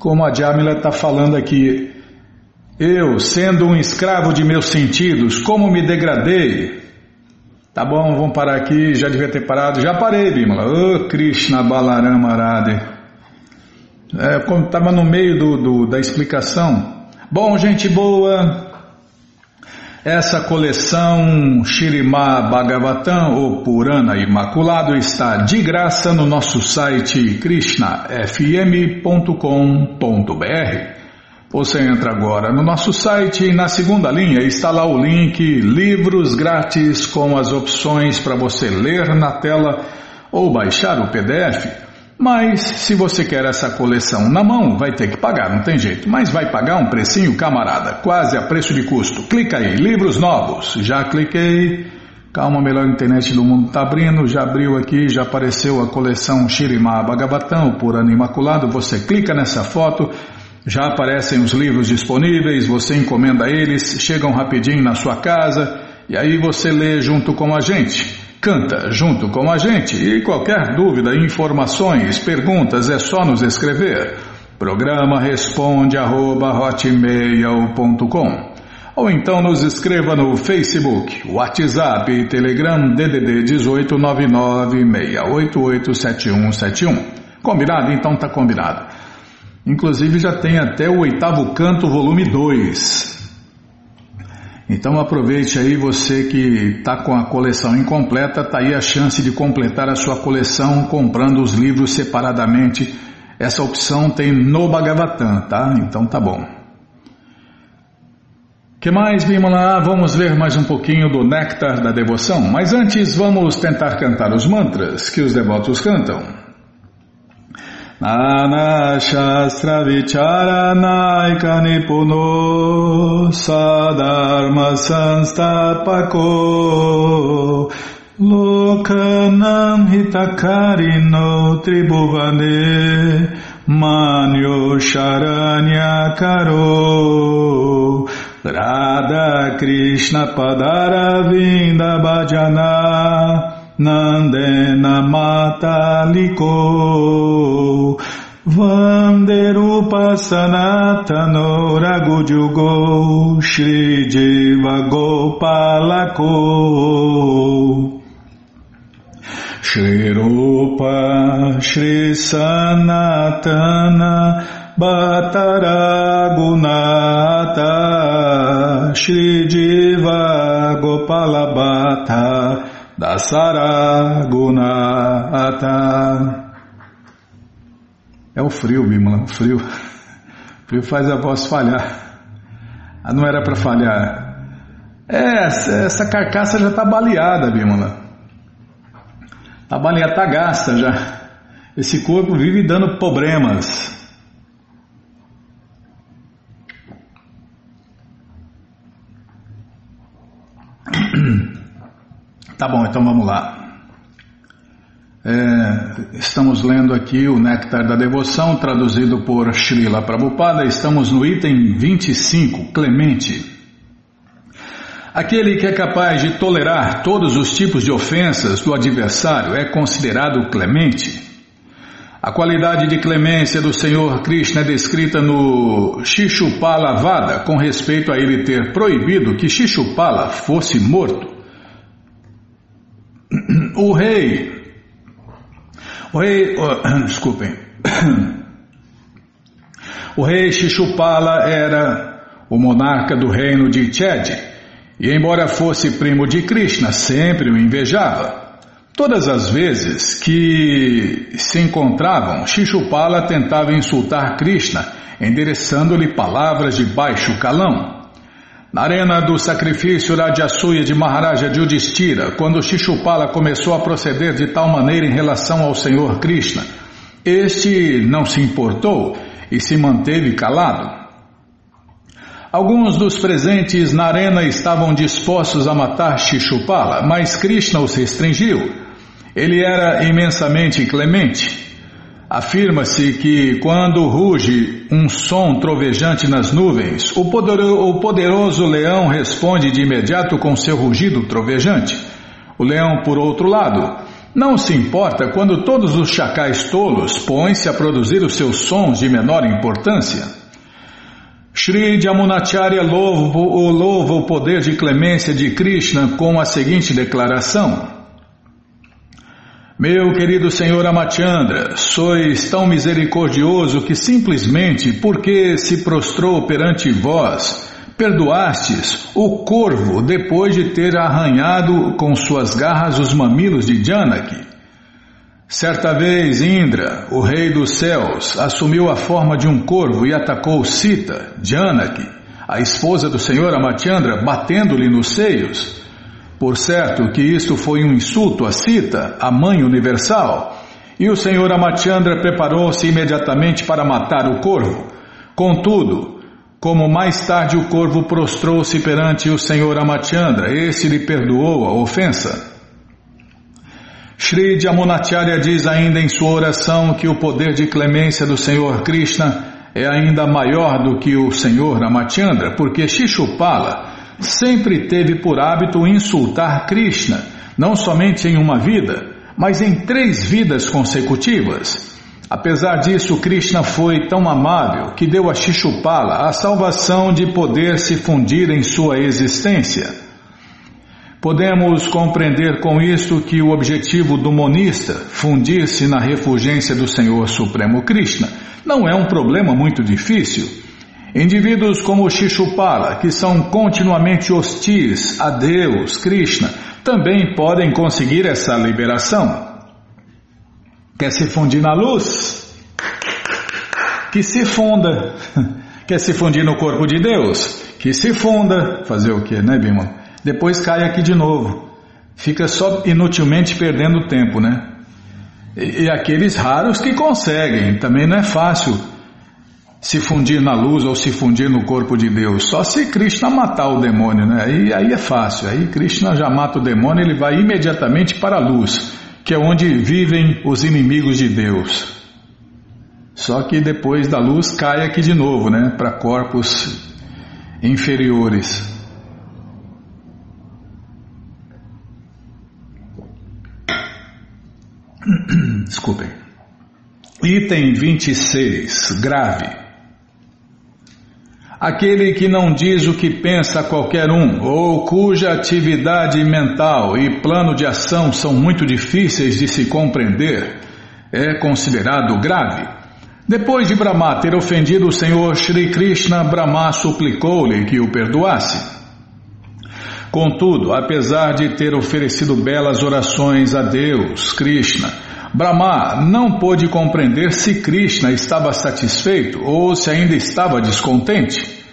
Como a Jamila está falando aqui, eu, sendo um escravo de meus sentidos, como me degradei? Tá bom, vamos parar aqui, já devia ter parado, já parei, Bimala. Oh, Krishna Balarama Arade é, estava no meio do, do, da explicação. Bom, gente boa, essa coleção Shirimá Bhagavatam, ou Purana Imaculado, está de graça no nosso site krishnafm.com.br. Você entra agora no nosso site e na segunda linha está lá o link Livros Grátis com as opções para você ler na tela ou baixar o PDF. Mas se você quer essa coleção na mão, vai ter que pagar, não tem jeito. Mas vai pagar um precinho, camarada, quase a preço de custo. Clica aí, livros novos. Já cliquei. Calma, melhor internet do mundo está abrindo, já abriu aqui, já apareceu a coleção Shirimá Bhagavatam por ano imaculado. Você clica nessa foto, já aparecem os livros disponíveis, você encomenda eles, chegam rapidinho na sua casa e aí você lê junto com a gente. Canta junto com a gente e qualquer dúvida, informações, perguntas é só nos escrever. Programa responde arroba, ou então nos escreva no Facebook, WhatsApp Telegram DDD 18996887171. Combinado? Então tá combinado. Inclusive já tem até o oitavo canto, volume 2. Então aproveite aí você que está com a coleção incompleta, tá aí a chance de completar a sua coleção comprando os livros separadamente. Essa opção tem no Bhagavatam, tá? Então tá bom que mais, Bimala? Vamos ler mais um pouquinho do Néctar da Devoção, mas antes vamos tentar cantar os mantras que os devotos cantam. Nana Shastra Vicharanaika Nipuno Sadharma Sanstapako Lokanam Hitakarino Tribhuvane Manyo Nandena Mataliko Vanderupa Sanatano Ragujugo Shri Jiva Gopalako. Shri Rupa Shri Sanatana Bhattaragunata Shri Diva Gopalabhata Dasaragunata É o frio, Bimala, o frio. O frio faz a voz falhar. Ah, não era para falhar. É, essa, carcaça já está baleada, Bimala. Está baleada, está gasta já. Esse corpo vive dando problemas. Tá bom, então vamos lá. É, estamos lendo aqui o Néctar da Devoção, traduzido por Srila Prabhupada. Estamos no item 25, Clemente. Aquele que é capaz de tolerar todos os tipos de ofensas do adversário é considerado clemente. A qualidade de clemência do Senhor Krishna é descrita no Shishupala Vada com respeito a ele ter proibido que Shishupala fosse morto. O rei, o rei, oh, desculpem, o rei Shishupala era o monarca do reino de Ched e embora fosse primo de Krishna, sempre o invejava. Todas as vezes que se encontravam, Shishupala tentava insultar Krishna, endereçando-lhe palavras de baixo calão. Na arena do sacrifício Rajasuya de Maharaja Yudhishthira, quando Shishupala começou a proceder de tal maneira em relação ao Senhor Krishna, este não se importou e se manteve calado. Alguns dos presentes na arena estavam dispostos a matar Shishupala, mas Krishna os restringiu ele era imensamente clemente. Afirma-se que quando ruge um som trovejante nas nuvens, o poderoso, o poderoso leão responde de imediato com seu rugido trovejante. O leão, por outro lado, não se importa quando todos os chacais tolos põem-se a produzir os seus sons de menor importância. Shri Jamunacharya louva o poder de clemência de Krishna com a seguinte declaração. Meu querido Senhor Amachandra, sois tão misericordioso que simplesmente porque se prostrou perante vós, perdoastes o corvo depois de ter arranhado com suas garras os mamilos de Janaki. Certa vez Indra, o rei dos céus, assumiu a forma de um corvo e atacou Sita, Janaki, a esposa do Senhor Amachandra, batendo-lhe nos seios. Por certo que isto foi um insulto a Sita, a mãe universal, e o senhor Amachandra preparou-se imediatamente para matar o corvo. Contudo, Como mais tarde o corvo prostrou-se perante o Senhor Amachandra, este lhe perdoou a ofensa. Sri Jamunacharya diz ainda em sua oração que o poder de clemência do Senhor Krishna é ainda maior do que o Senhor Ramachandra, porque Shishupala sempre teve por hábito insultar Krishna, não somente em uma vida, mas em três vidas consecutivas. Apesar disso, Krishna foi tão amável que deu a Shishupala a salvação de poder se fundir em sua existência. Podemos compreender com isto que o objetivo do monista, fundir-se na refulgência do Senhor Supremo Krishna, não é um problema muito difícil. Indivíduos como Shishupala, que são continuamente hostis a Deus, Krishna, também podem conseguir essa liberação. Quer se fundir na luz? Que se funda. Quer se fundir no corpo de Deus? Que se funda. Fazer o que, né, Bima? depois cai aqui de novo. Fica só inutilmente perdendo tempo, né? E, e aqueles raros que conseguem, também não é fácil se fundir na luz ou se fundir no corpo de Deus. Só se Krishna matar o demônio, né? Aí, aí é fácil. Aí Krishna já mata o demônio, ele vai imediatamente para a luz, que é onde vivem os inimigos de Deus. Só que depois da luz cai aqui de novo, né? Para corpos inferiores. Desculpem. Item 26, grave. Aquele que não diz o que pensa qualquer um, ou cuja atividade mental e plano de ação são muito difíceis de se compreender, é considerado grave. Depois de Brahma ter ofendido o Senhor Shri Krishna, Brahma suplicou-lhe que o perdoasse. Contudo, apesar de ter oferecido belas orações a Deus, Krishna, Brahma não pôde compreender se Krishna estava satisfeito ou se ainda estava descontente.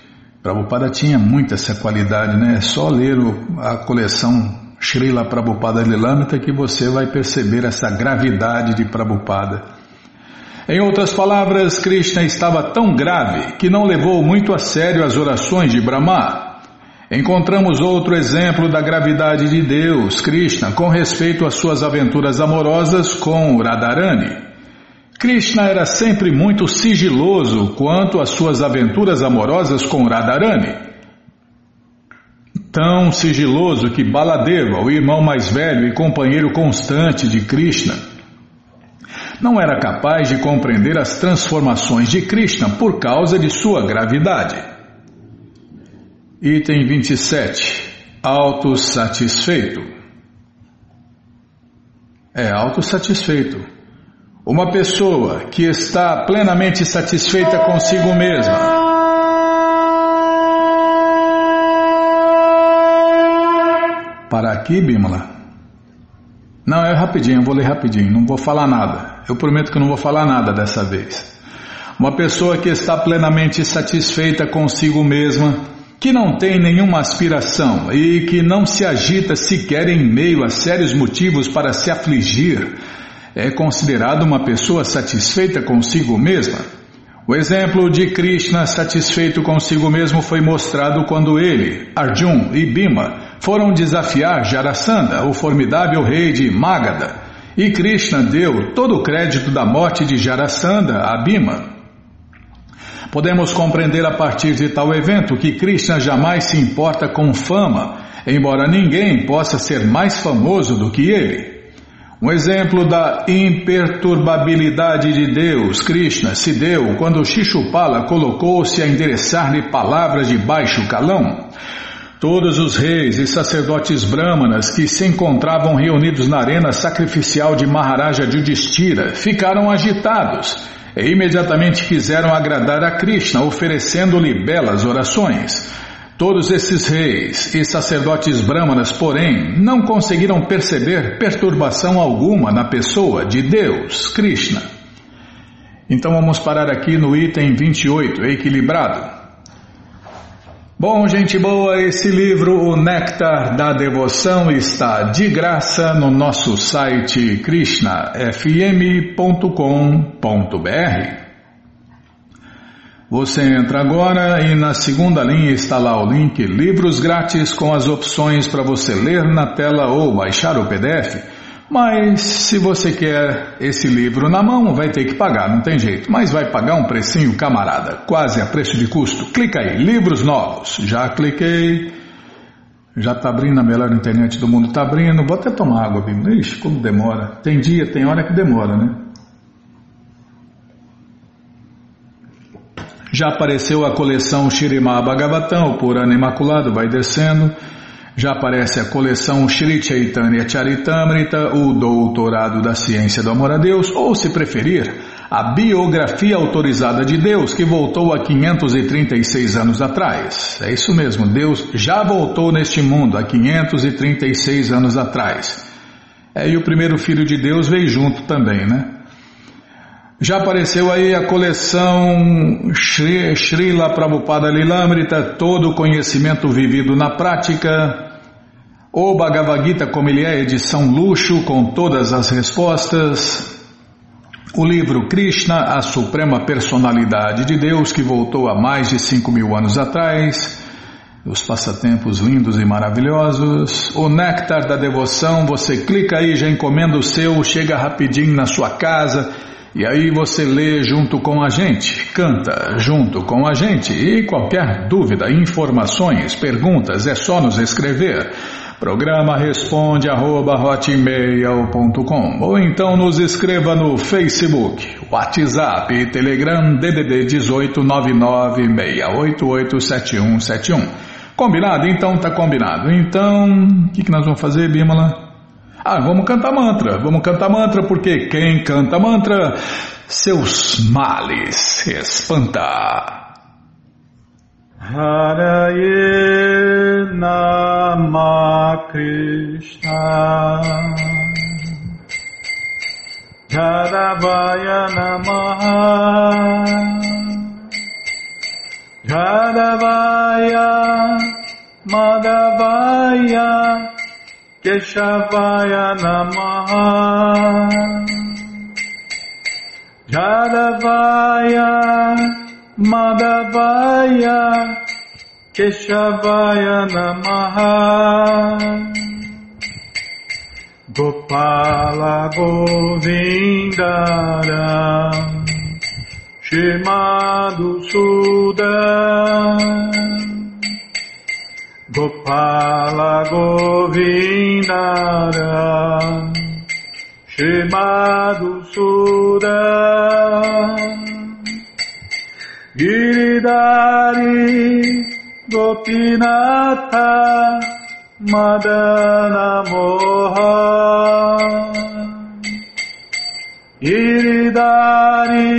Prabhupada tinha muita essa qualidade, né? É só ler a coleção Srila Prabhupada Lilamita que você vai perceber essa gravidade de Prabhupada. Em outras palavras, Krishna estava tão grave que não levou muito a sério as orações de Brahma Encontramos outro exemplo da gravidade de Deus, Krishna, com respeito às suas aventuras amorosas com Radharani. Krishna era sempre muito sigiloso quanto às suas aventuras amorosas com Radharani. Tão sigiloso que Baladeva, o irmão mais velho e companheiro constante de Krishna, não era capaz de compreender as transformações de Krishna por causa de sua gravidade. Item 27. Autossatisfeito. É autossatisfeito. Uma pessoa que está plenamente satisfeita consigo mesma. Para aqui, Bimala. Não, é rapidinho, eu vou ler rapidinho, não vou falar nada. Eu prometo que não vou falar nada dessa vez. Uma pessoa que está plenamente satisfeita consigo mesma que não tem nenhuma aspiração e que não se agita sequer em meio a sérios motivos para se afligir, é considerado uma pessoa satisfeita consigo mesma. O exemplo de Krishna satisfeito consigo mesmo foi mostrado quando ele, Arjun e Bhima foram desafiar Jarasandha, o formidável rei de Magadha, e Krishna deu todo o crédito da morte de Jarasandha a Bhima. Podemos compreender a partir de tal evento que Krishna jamais se importa com fama, embora ninguém possa ser mais famoso do que ele. Um exemplo da imperturbabilidade de Deus, Krishna, se deu quando Shishupala colocou-se a endereçar-lhe palavras de baixo calão. Todos os reis e sacerdotes brahmanas que se encontravam reunidos na arena sacrificial de Maharaja Yudhishthira ficaram agitados e imediatamente quiseram agradar a Krishna, oferecendo-lhe belas orações. Todos esses reis e sacerdotes brahmanas, porém, não conseguiram perceber perturbação alguma na pessoa de Deus, Krishna. Então vamos parar aqui no item 28, equilibrado. Bom, gente boa, esse livro, O Néctar da Devoção, está de graça no nosso site krishnafm.com.br. Você entra agora e na segunda linha está lá o link Livros Grátis com as opções para você ler na tela ou baixar o PDF. Mas se você quer esse livro na mão, vai ter que pagar, não tem jeito. Mas vai pagar um precinho, camarada, quase a preço de custo. Clica aí, livros novos. Já cliquei. Já está abrindo a melhor internet do mundo, está abrindo. Vou até tomar água, Bíblia. Ixi, como demora. Tem dia, tem hora que demora, né? Já apareceu a coleção Shirimá Bhagavatam, o Purana Imaculado, vai descendo. Já aparece a coleção Shri Chaitanya Charitamrita, o Doutorado da Ciência do Amor a Deus, ou se preferir, a Biografia Autorizada de Deus, que voltou há 536 anos atrás. É isso mesmo, Deus já voltou neste mundo há 536 anos atrás. É, e o primeiro filho de Deus veio junto também, né? Já apareceu aí a coleção Shri, Srila Prabhupada Lilamrita, todo o conhecimento vivido na prática. O Bhagavad Gita, como ele é, edição luxo, com todas as respostas. O livro Krishna, a Suprema Personalidade de Deus, que voltou há mais de 5 mil anos atrás. Os passatempos lindos e maravilhosos. O Néctar da Devoção, você clica aí, já encomenda o seu, chega rapidinho na sua casa e aí você lê junto com a gente, canta junto com a gente e qualquer dúvida, informações, perguntas é só nos escrever. Programa responde arroba, ou então nos escreva no Facebook, WhatsApp e Telegram DDD 18 996887171. Combinado? Então tá combinado. Então, o que, que nós vamos fazer, Bímola? Ah, vamos cantar mantra, vamos cantar mantra, porque quem canta mantra, seus males espanta. Haraye Nama Krishna. Jadavaya Namaha Keshavaya Namaha Jadavaya Madhavaya Keshavaya Namaha Gopala Govindara Shimadu Sudan Gopala Govindara Shimadu Suda Giridari Gopinatha Madana Moha Giridari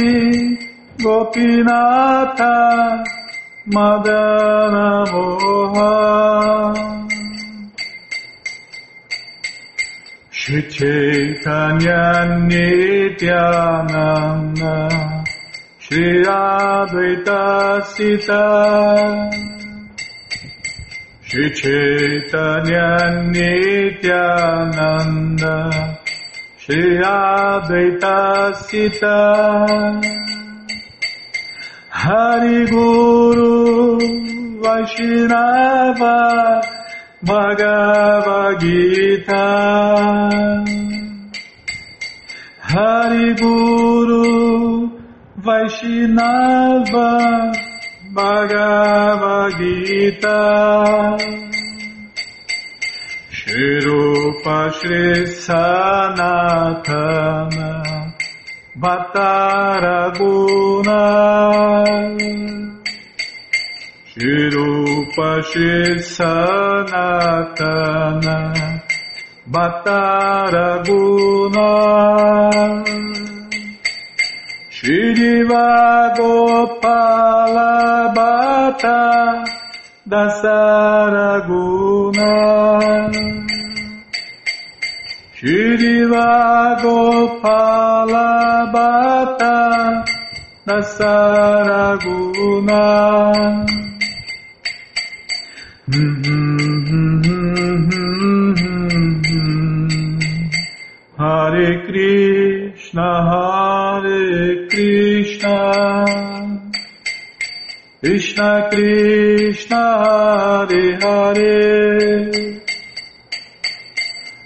Gopinatha Madana Moha. Shri Chaitanya Nityananda. Shri Advaita Sita. Shri Chaitanya Nityananda. Shri Advaita Sita Hari Guru Vaishnava Bhagavad Gita. Hari Guru Vaishnava Bhagavad Gita. Shri Rupa Shri Sanatana Bhattaraguna Shirupa Sanatana Bhattaraguna Shriva Gopala Bhatta Dasaraguna Shriva Gopala Bhatta Nasaraguna. Hare Krishna Hare Krishna. Krishna Krishna Hare Hare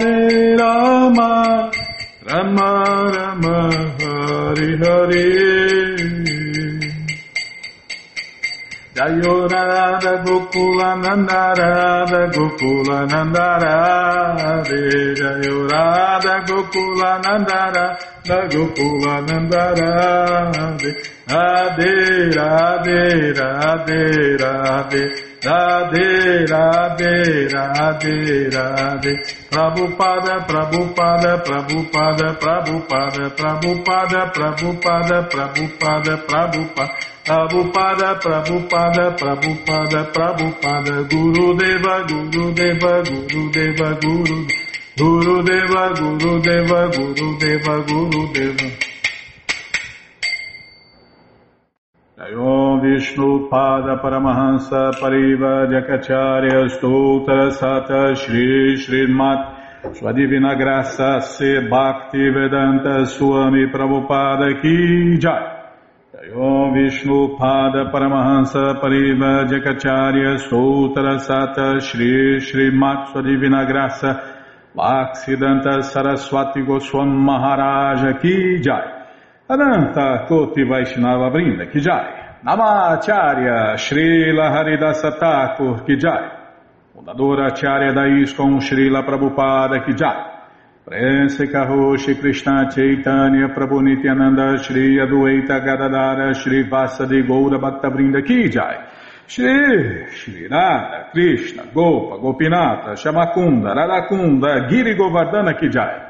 Hare Rama Rama Rama Hare Hare Jayo Radha Gokula Nanda Radha Gokula Nanda Radhe Jayo Radha Gokula Nanda Radha Gokula Nanda Radhe Radhe Radhe Radhe Radhe, Radhe, Radhe, Radhe. Prabhupada, Prabhupada, Prabhupada, Prabhupada, Prabhupada, Prabhupada, Prabhupada, Prabhupada. Prabhupada, Prabhupada, Prabhupada, Prabhupada, Guru Deva, Guru Deva, Guru Deva, Guru Guru Deva, Guru Deva, Guru Deva, Guru Deva. Vishnu Pada Paramahansa Pariva Jakacharya Stoutra Sata Shri Srimat Sua Divina Graça Se Bhakti Vedanta Swami Prabhupada Ki Jai. Om Vishnu Pada Paramahansa Pariva Jakacharya Sutra Sata Shri Shri Mat Sua Divina Graça Bhaksidanta Saraswati Goswam Maharaja Ki Jai. Ananta Koti Vaishnava Brinda Ki Jai Namacharya Srila Haridasa Thakur Ki Jai. Fundadora Acharya da ISKCON Srila Prabhupada Ki Jai. Prense Karoshi Krishna Chaitanya Prabhu Nityananda Shri Adueita Gadadara Shri Vasadi Goura Bhatta Brinda Ki Jai. Shri Shri Radha Krishna Gopa Gopinata Shamakunda Radakunda Giri Govardhana Ki Jai